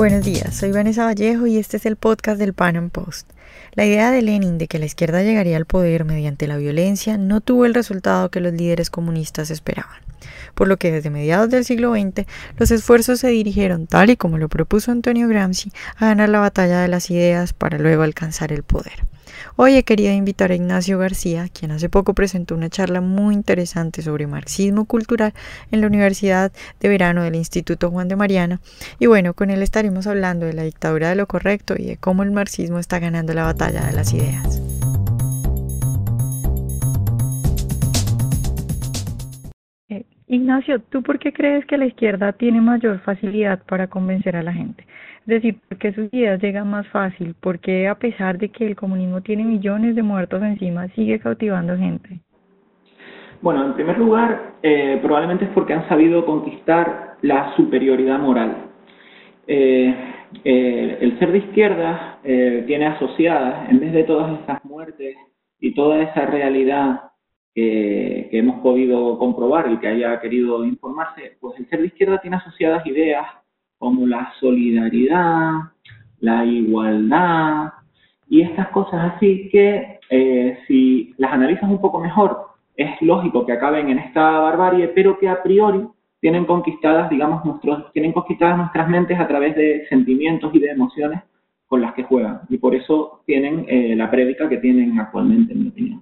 Buenos días, soy Vanessa Vallejo y este es el podcast del Pan Am Post. La idea de Lenin de que la izquierda llegaría al poder mediante la violencia no tuvo el resultado que los líderes comunistas esperaban, por lo que desde mediados del siglo XX los esfuerzos se dirigieron, tal y como lo propuso Antonio Gramsci, a ganar la batalla de las ideas para luego alcanzar el poder. Hoy he querido invitar a Ignacio García, quien hace poco presentó una charla muy interesante sobre marxismo cultural en la Universidad de Verano del Instituto Juan de Mariana. Y bueno, con él estaremos hablando de la dictadura de lo correcto y de cómo el marxismo está ganando la batalla de las ideas. Eh, Ignacio, ¿tú por qué crees que la izquierda tiene mayor facilidad para convencer a la gente? Es decir, ¿por qué sus ideas llegan más fácil? ¿Por qué a pesar de que el comunismo tiene millones de muertos encima, sigue cautivando gente? Bueno, en primer lugar, eh, probablemente es porque han sabido conquistar la superioridad moral. Eh, eh, el ser de izquierda tiene asociadas, en vez de todas estas muertes y toda esa realidad que hemos podido comprobar y que haya querido informarse, pues el ser de izquierda tiene asociadas ideas como la solidaridad, la igualdad y estas cosas así que eh, si las analizas un poco mejor es lógico que acaben en esta barbarie, pero que a priori tienen conquistadas, digamos, tienen conquistadas nuestras mentes a través de sentimientos y de emociones con las que juegan. Y por eso tienen eh, la prédica que tienen actualmente, en mi opinión.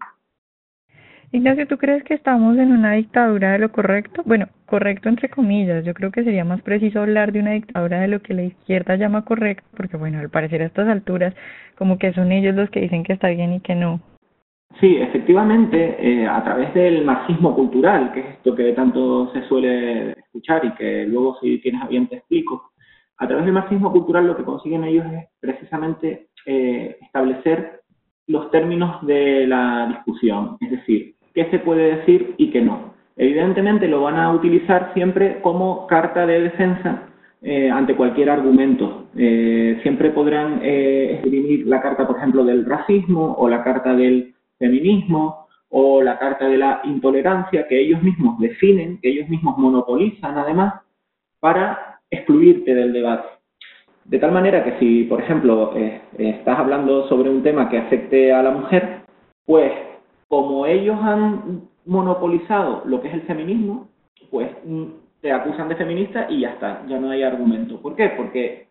Ignacio, ¿tú crees que estamos en una dictadura de lo correcto? Bueno, correcto entre comillas. Yo creo que sería más preciso hablar de una dictadura de lo que la izquierda llama correcto, porque bueno, al parecer a estas alturas como que son ellos los que dicen que está bien y que no. Sí, efectivamente, eh, a través del marxismo cultural, que es esto que tanto se suele escuchar y que luego si tienes a bien te explico, a través del marxismo cultural lo que consiguen ellos es precisamente eh, establecer los términos de la discusión, es decir, qué se puede decir y qué no. Evidentemente lo van a utilizar siempre como carta de defensa eh, ante cualquier argumento. Eh, siempre podrán eh, escribir la carta, por ejemplo, del racismo o la carta del feminismo o la carta de la intolerancia que ellos mismos definen, que ellos mismos monopolizan además, para excluirte del debate. De tal manera que si, por ejemplo, estás hablando sobre un tema que afecte a la mujer, pues como ellos han monopolizado lo que es el feminismo, pues mm, te acusan de feminista y ya está, ya no hay argumento. ¿Por qué? Porque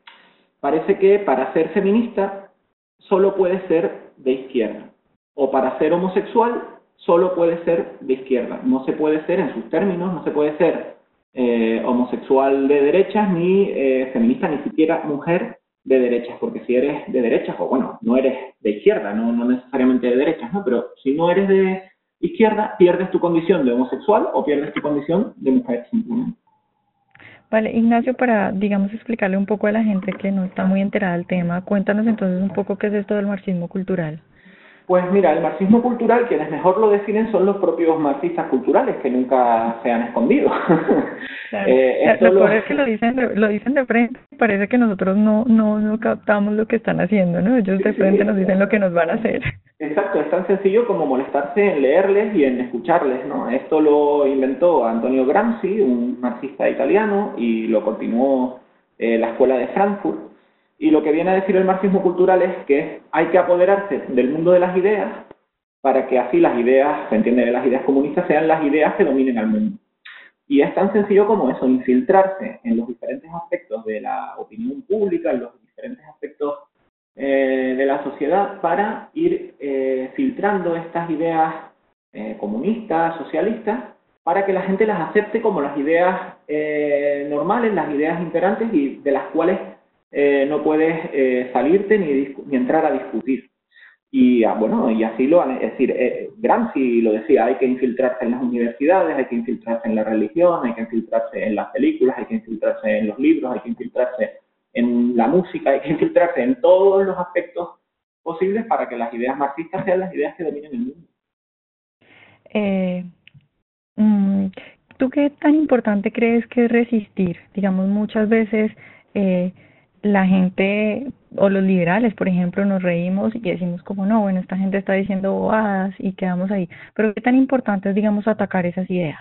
parece que para ser feminista solo puede ser de izquierda. O para ser homosexual solo puede ser de izquierda. No se puede ser en sus términos, no se puede ser eh, homosexual de derechas ni eh, feminista, ni siquiera mujer de derechas, porque si eres de derechas, o bueno, no eres de izquierda, no, no necesariamente de derechas, ¿no? Pero si no eres de izquierda, pierdes tu condición de homosexual o pierdes tu condición de mujer simplemente. Vale, Ignacio, para, digamos, explicarle un poco a la gente que no está muy enterada del tema, cuéntanos entonces un poco qué es esto del marxismo cultural. Pues mira, el marxismo cultural, quienes mejor lo definen son los propios marxistas culturales, que nunca se han escondido. eh, lo, lo... es que lo dicen, de, lo dicen de frente, parece que nosotros no, no, no captamos lo que están haciendo, ¿no? Ellos de frente nos dicen lo que nos van a hacer. Exacto, es tan sencillo como molestarse en leerles y en escucharles, ¿no? Esto lo inventó Antonio Gramsci, un marxista italiano, y lo continuó eh, la Escuela de Frankfurt y lo que viene a decir el marxismo cultural es que hay que apoderarse del mundo de las ideas para que así las ideas, se entiende, las ideas comunistas sean las ideas que dominen al mundo. Y es tan sencillo como eso, infiltrarse en los diferentes aspectos de la opinión pública, en los diferentes aspectos eh, de la sociedad para ir eh, filtrando estas ideas eh, comunistas, socialistas, para que la gente las acepte como las ideas eh, normales, las ideas imperantes y de las cuales eh, no puedes eh, salirte ni, ni, entrar a discutir. Y ah, bueno, y así lo es decir, eh, Gramsci lo decía, hay que infiltrarse en las universidades, hay que infiltrarse en la religión, hay que infiltrarse en las películas, hay que infiltrarse en los libros, hay que infiltrarse en la música, hay que infiltrarse en todos los aspectos posibles para que las ideas marxistas sean las ideas que dominen el mundo. Mm, ¿Tú qué tan importante crees que es resistir? Digamos, muchas veces la gente o los liberales, por ejemplo, nos reímos y decimos como no, bueno, esta gente está diciendo bobadas y quedamos ahí. Pero qué tan importante es, digamos, atacar esas ideas.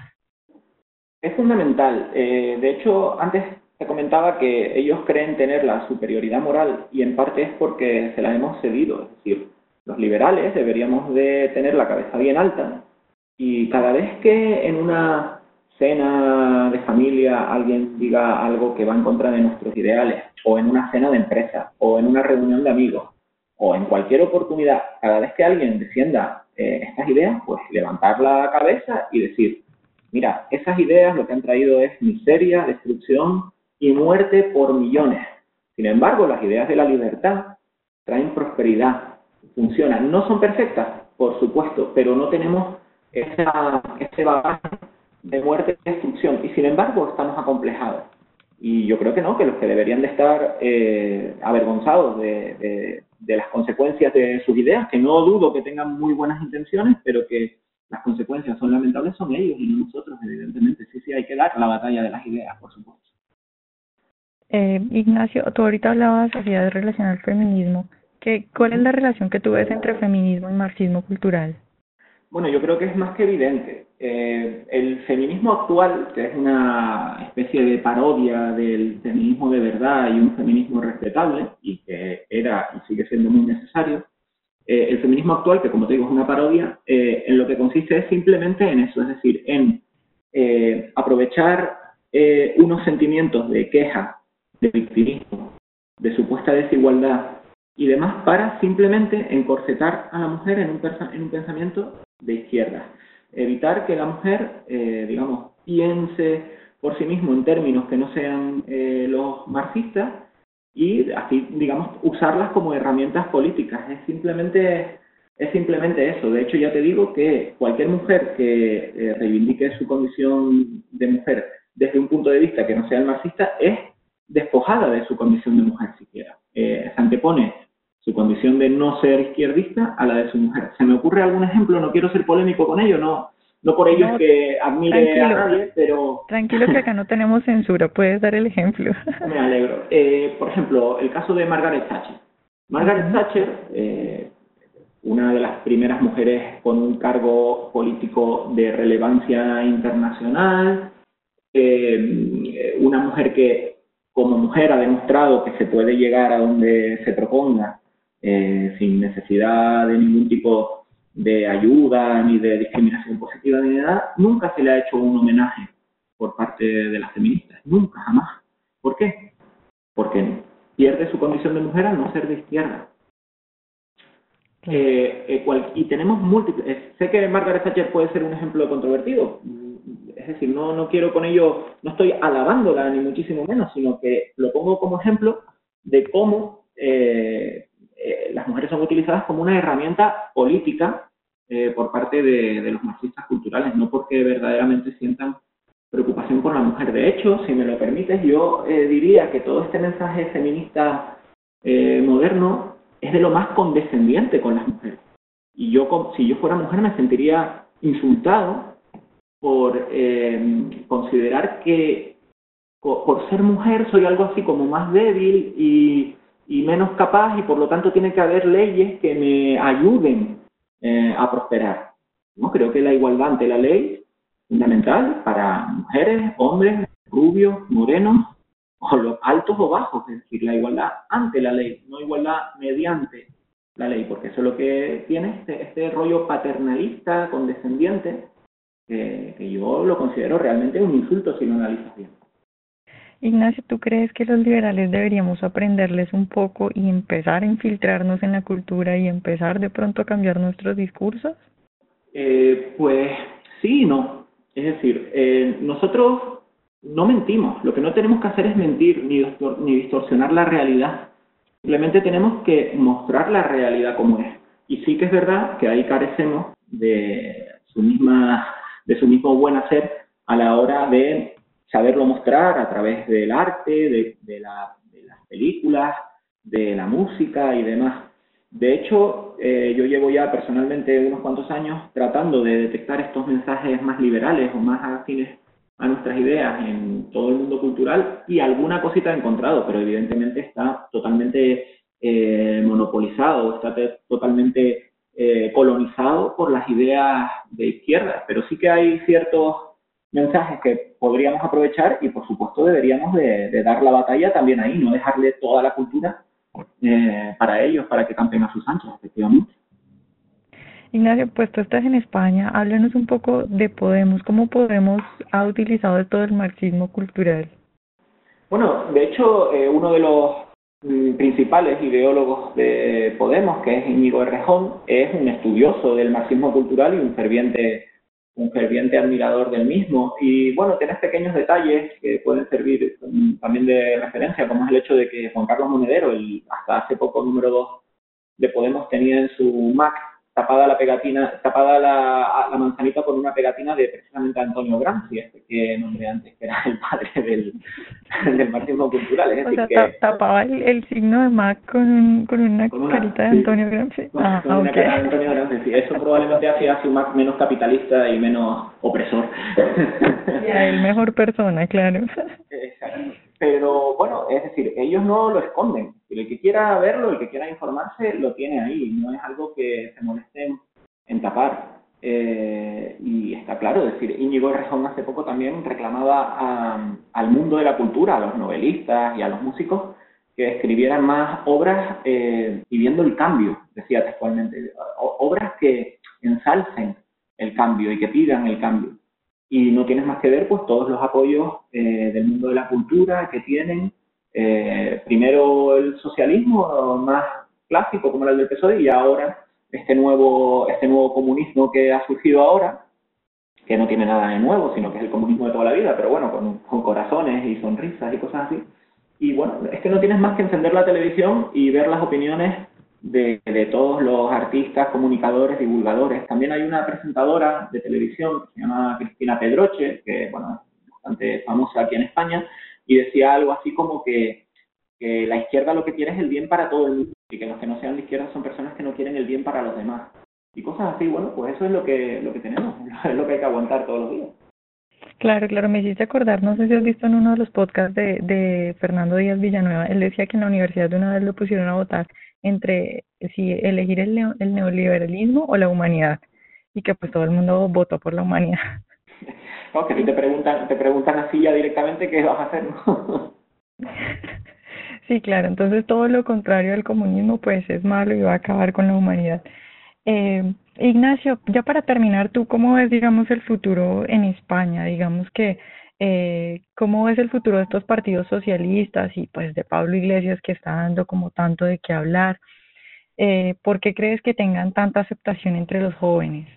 Es fundamental. Eh, de hecho, antes te comentaba que ellos creen tener la superioridad moral y en parte es porque se la hemos cedido. Es decir, los liberales deberíamos de tener la cabeza bien alta y cada vez que en una cena de familia alguien diga algo que va en contra de nuestros ideales, o en una cena de empresa, o en una reunión de amigos, o en cualquier oportunidad, cada vez que alguien defienda eh, estas ideas, pues levantar la cabeza y decir, mira, esas ideas lo que han traído es miseria, destrucción y muerte por millones. Sin embargo, las ideas de la libertad traen prosperidad, funcionan. No son perfectas, por supuesto, pero no tenemos esa, ese bagaje de muerte y destrucción. Y sin embargo, estamos acomplejados. Y yo creo que no, que los que deberían de estar eh, avergonzados de, de, las consecuencias de sus ideas, que no dudo que tengan muy buenas intenciones, pero que las consecuencias son lamentables, son ellos y no nosotros, evidentemente. Sí, sí, hay que dar la batalla de las ideas, por supuesto. Eh, Ignacio, tú ahorita hablabas de relación al feminismo. ¿Qué, ¿Cuál es la relación que tú ves entre feminismo y marxismo cultural? Bueno, yo creo que es más que evidente. Eh, el feminismo actual, que es una especie de parodia del feminismo de verdad y un feminismo respetable, y que era y sigue siendo muy necesario, eh, el feminismo actual, que como te digo es una parodia, eh, en lo que consiste es simplemente en eso, es decir, en aprovechar unos sentimientos de queja, de victimismo, de supuesta desigualdad y demás para simplemente encorsetar a la mujer en un, en un pensamiento de izquierda. Evitar que la mujer, eh, digamos, piense por sí mismo en términos que no sean eh, los marxistas y así, digamos, usarlas como herramientas políticas. Es simplemente, es simplemente eso. De hecho, ya te digo que cualquier mujer que eh, reivindique su condición de mujer desde un punto de vista que no sea el marxista es despojada de su condición de mujer siquiera. se antepone su condición de no ser izquierdista a la de su mujer. ¿Se me ocurre algún ejemplo? No quiero ser polémico con ello, no, no por ello que admire a nadie, pero... Tranquilo que acá no tenemos censura, puedes dar el ejemplo. Me alegro. Eh, por ejemplo, el caso de Margaret Thatcher. Margaret Thatcher, eh, una de las primeras mujeres con un cargo político de relevancia internacional, eh, una mujer que como mujer ha demostrado que se puede llegar a donde se proponga eh, sin necesidad de ningún tipo de ayuda ni de discriminación positiva ni nada, nunca se le ha hecho un homenaje por parte de las feministas, nunca, jamás. ¿Por qué? Porque pierde su condición de mujer al no ser de izquierda. Eh, eh, y tenemos múltiples. sé que Margaret Thatcher puede ser un ejemplo controvertido, es decir, no, no quiero con ello, no estoy alabándola ni muchísimo menos, sino que lo pongo como ejemplo de cómo eh, eh, las mujeres son utilizadas como una herramienta política eh, por parte de, los marxistas culturales, no porque verdaderamente sientan preocupación por la mujer. De hecho, si me lo permites, yo eh, diría que todo este mensaje feminista moderno es de lo más condescendiente con las mujeres. Y yo, si yo fuera mujer, me sentiría insultado por considerar que por ser mujer soy algo así como más débil y y menos capaz y por lo tanto tiene que haber leyes que me ayuden eh, a prosperar. ¿no? Creo que la igualdad ante la ley fundamental para mujeres, hombres, rubios, morenos, o los altos o bajos, es decir, la igualdad ante la ley, no igualdad mediante la ley, porque eso es lo que tiene este, este rollo paternalista, condescendiente, que yo lo considero realmente un insulto si lo analizas bien. Ignacio, ¿tú crees que los liberales deberíamos aprenderles un poco y empezar a infiltrarnos en la cultura y empezar de pronto a cambiar nuestros discursos? Eh, pues sí y no. Es decir, eh, nosotros no mentimos. Lo que no tenemos que hacer es mentir ni, ni distorsionar la realidad. Simplemente tenemos que mostrar la realidad como es. Y sí que es verdad que ahí carecemos de su misma de su mismo buen hacer a la hora de saberlo mostrar a través del arte, de, las películas, de la música y demás. De hecho, eh, yo llevo ya personalmente unos cuantos años tratando de detectar estos mensajes más liberales o más afines a nuestras ideas en todo el mundo cultural y alguna cosita he encontrado, pero evidentemente está totalmente eh, monopolizado, está totalmente eh, colonizado por las ideas de izquierda, pero sí que hay ciertos mensajes que podríamos aprovechar y por supuesto deberíamos de, dar la batalla también ahí, no dejarle toda la cultura eh, para ellos, para que campen a sus anchas, efectivamente. Ignacio, pues tú estás en España, háblanos un poco de Podemos, cómo Podemos ha utilizado todo el marxismo cultural. Bueno, de hecho, eh, uno de los mm, principales ideólogos de Podemos, que es Íñigo Errejón, es un estudioso del marxismo cultural y un ferviente un ferviente admirador del mismo. Y bueno, tienes pequeños detalles que pueden servir mm, también de referencia, como es el hecho de que Juan Carlos Monedero, el hasta hace poco número dos de Podemos, tenía en su Mac tapada la pegatina, tapada la, la, manzanita con una pegatina de precisamente Antonio Gramsci, este que nombré antes, que era el padre del, del marxismo cultural. Decir, o sea, que, tapaba el, el, signo de Mac con, con una carita de Antonio Gramsci. Con, ah, una okay. carita de Antonio Gramsci, sí. Eso probablemente hacía su Mac menos capitalista y menos opresor. Ya, el mejor persona, claro. Exacto. Pero bueno, es decir, ellos no lo esconden. El que quiera verlo, el que quiera informarse, lo tiene ahí. No es algo que se molesten en tapar. Eh, y está claro, es decir, Íñigo Rejón hace poco también reclamaba al mundo de la cultura, a los novelistas y a los músicos, que escribieran más obras eh, pidiendo el cambio, decía textualmente, obras que ensalcen el cambio y que pidan el cambio y no tienes más que ver pues todos los apoyos eh, del mundo de la cultura que tienen. Eh, primero el socialismo más clásico como era el del PSOE y ahora este nuevo este nuevo comunismo que ha surgido ahora que no tiene nada de nuevo sino que es el comunismo de toda la vida pero bueno con, con corazones y sonrisas y cosas así. Y bueno es que no tienes más que encender la televisión y ver las opiniones de, de, todos los artistas, comunicadores, divulgadores. También hay una presentadora de televisión que se llama Cristina Pedroche, que bueno, es bastante famosa aquí en España, y decía algo así como que, que la izquierda lo que quiere es el bien para todo el mundo y que los que no sean de izquierda son personas que no quieren el bien para los demás. Y cosas así, bueno, pues eso es lo que, lo que tenemos, es lo que hay que aguantar todos los días. Claro, claro, me hiciste acordar, no sé si has visto en uno de los podcasts de, de Fernando Díaz Villanueva, él decía que en la universidad de una vez lo pusieron a votar entre si elegir el, el neoliberalismo o la humanidad y que pues todo el mundo votó por la humanidad. No, que si te preguntan, te preguntan así ya directamente qué vas a hacer, sí, claro, entonces todo lo contrario al comunismo pues es malo y va a acabar con la humanidad. Eh, Ignacio, ya para terminar, ¿tú cómo ves, digamos, el futuro en España? Digamos que eh, cómo ves el futuro de estos partidos socialistas y pues de Pablo Iglesias que está dando como tanto de qué hablar. Eh, ¿Por qué crees que tengan tanta aceptación entre los jóvenes?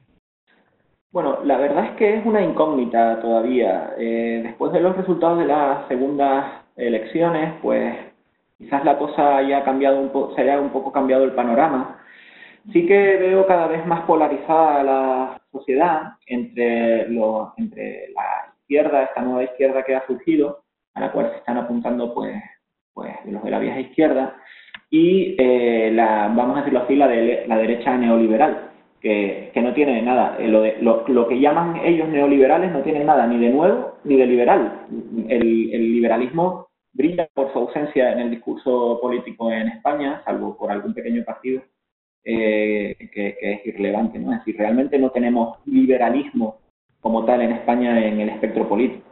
Bueno, la verdad es que es una incógnita todavía. Eh, después de los resultados de las segundas elecciones, pues quizás la cosa haya cambiado un poco, se haya un poco cambiado el panorama. Sí que veo cada vez más polarizada la sociedad entre, los, entre la izquierda, esta nueva izquierda que ha surgido, a la cual se están apuntando pues, pues los de la vieja izquierda, y eh, la, vamos a decirlo así, la, de, la derecha neoliberal, que, que no tiene nada, eh, lo, de, lo, lo, que llaman ellos neoliberales no tiene nada ni de nuevo ni de liberal. El, el liberalismo brilla por su ausencia en el discurso político en España, salvo por algún pequeño partido eh, que, que, es irrelevante. ¿no? Es decir, realmente no tenemos liberalismo como tal en España en el espectro político.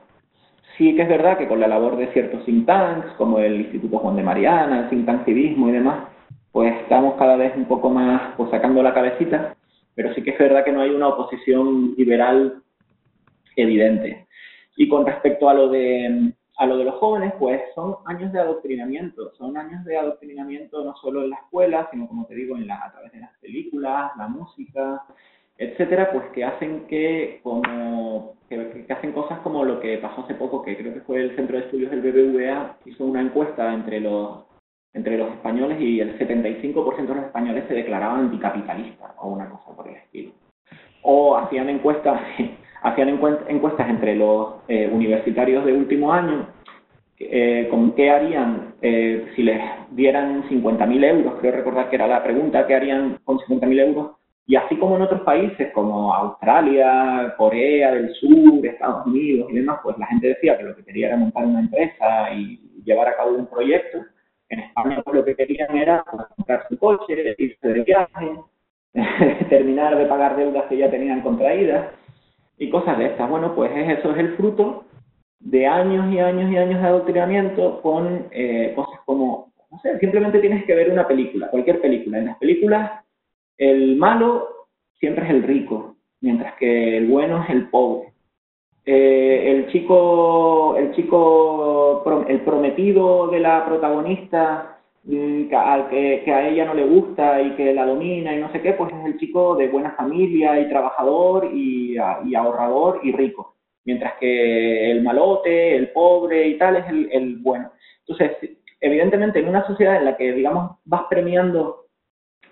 Sí que es verdad que con la labor de ciertos think tanks, como el Instituto Juan de Mariana, el think tank civismo y demás, pues estamos cada vez un poco más pues, sacando la cabecita, pero sí que es verdad que no hay una oposición liberal evidente. Y con respecto a lo de a lo de los jóvenes, pues son años de adoctrinamiento, son años de adoctrinamiento no solo en la escuela, sino como te digo, en la, a través de las películas, la música, etcétera, pues que hacen que como que, hacen cosas como lo que pasó hace poco, que creo que fue el Centro de Estudios del BBVA hizo una encuesta entre los entre los españoles y el 75% de los españoles se declaraban anticapitalistas o una cosa por el estilo. O hacían encuestas hacían encuestas entre los eh, universitarios de último año eh, con qué harían eh, si les dieran 50.000 euros, creo recordar que era la pregunta, ¿qué harían con 50.000 euros y así como en otros países como Australia, Corea del Sur, Estados Unidos y demás, pues la gente decía que lo que quería era montar una empresa y llevar a cabo un proyecto. En España pues, lo que querían era comprar su coche, irse de viaje, terminar de pagar deudas que ya tenían contraídas. y cosas de estas. Bueno, pues eso es el fruto de años y años y años de adoctrinamiento con eh, cosas como, no sé, simplemente tienes que ver una película, cualquier película. En las películas el malo siempre es el rico, mientras que el bueno es el pobre. Eh, el chico, el chico, el prometido de la protagonista mm, al que, a ella no le gusta y que la domina y no sé qué, pues es el chico de buena familia y trabajador y, y ahorrador y rico mientras que el malote, el pobre y tal es el, bueno. Entonces, evidentemente en una sociedad en la que, digamos, vas premiando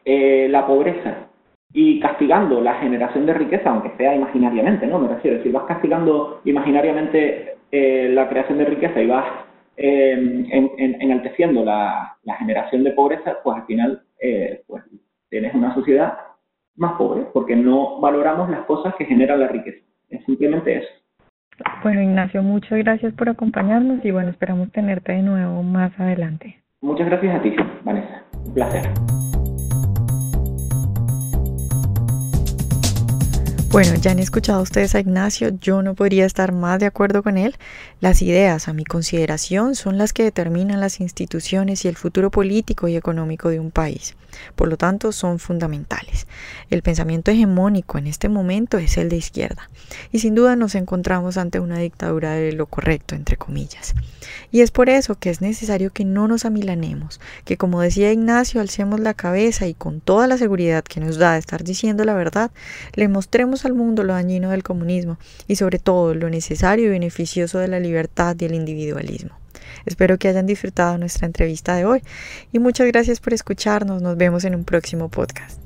eh, la pobreza y castigando la generación de riqueza, aunque sea imaginariamente, ¿no? Me refiero, si vas castigando imaginariamente eh, la creación de riqueza y vas eh, enalteciendo la, generación de pobreza, pues al final pues, tienes una sociedad más pobre, porque no valoramos las cosas que generan la riqueza. Es simplemente eso. Bueno, Ignacio, muchas gracias por acompañarnos y bueno, esperamos tenerte de nuevo más adelante. Muchas gracias a ti, Vanessa. Un placer. Bueno, ya han escuchado ustedes a Ignacio, yo no podría estar más de acuerdo con él. Las ideas, a mi consideración, son las que determinan las instituciones y el futuro político y económico de un país. Por lo tanto, son fundamentales. El pensamiento hegemónico en este momento es el de izquierda. Y sin duda nos encontramos ante una dictadura de lo correcto, entre comillas. Y es por eso que es necesario que no nos amilanemos, que como decía Ignacio, alcemos la cabeza y con toda la seguridad que nos da de estar diciendo la verdad, le mostremos al mundo lo dañino del comunismo y sobre todo lo necesario y beneficioso de la libertad y el individualismo. Espero que hayan disfrutado nuestra entrevista de hoy y muchas gracias por escucharnos. Nos vemos en un próximo podcast.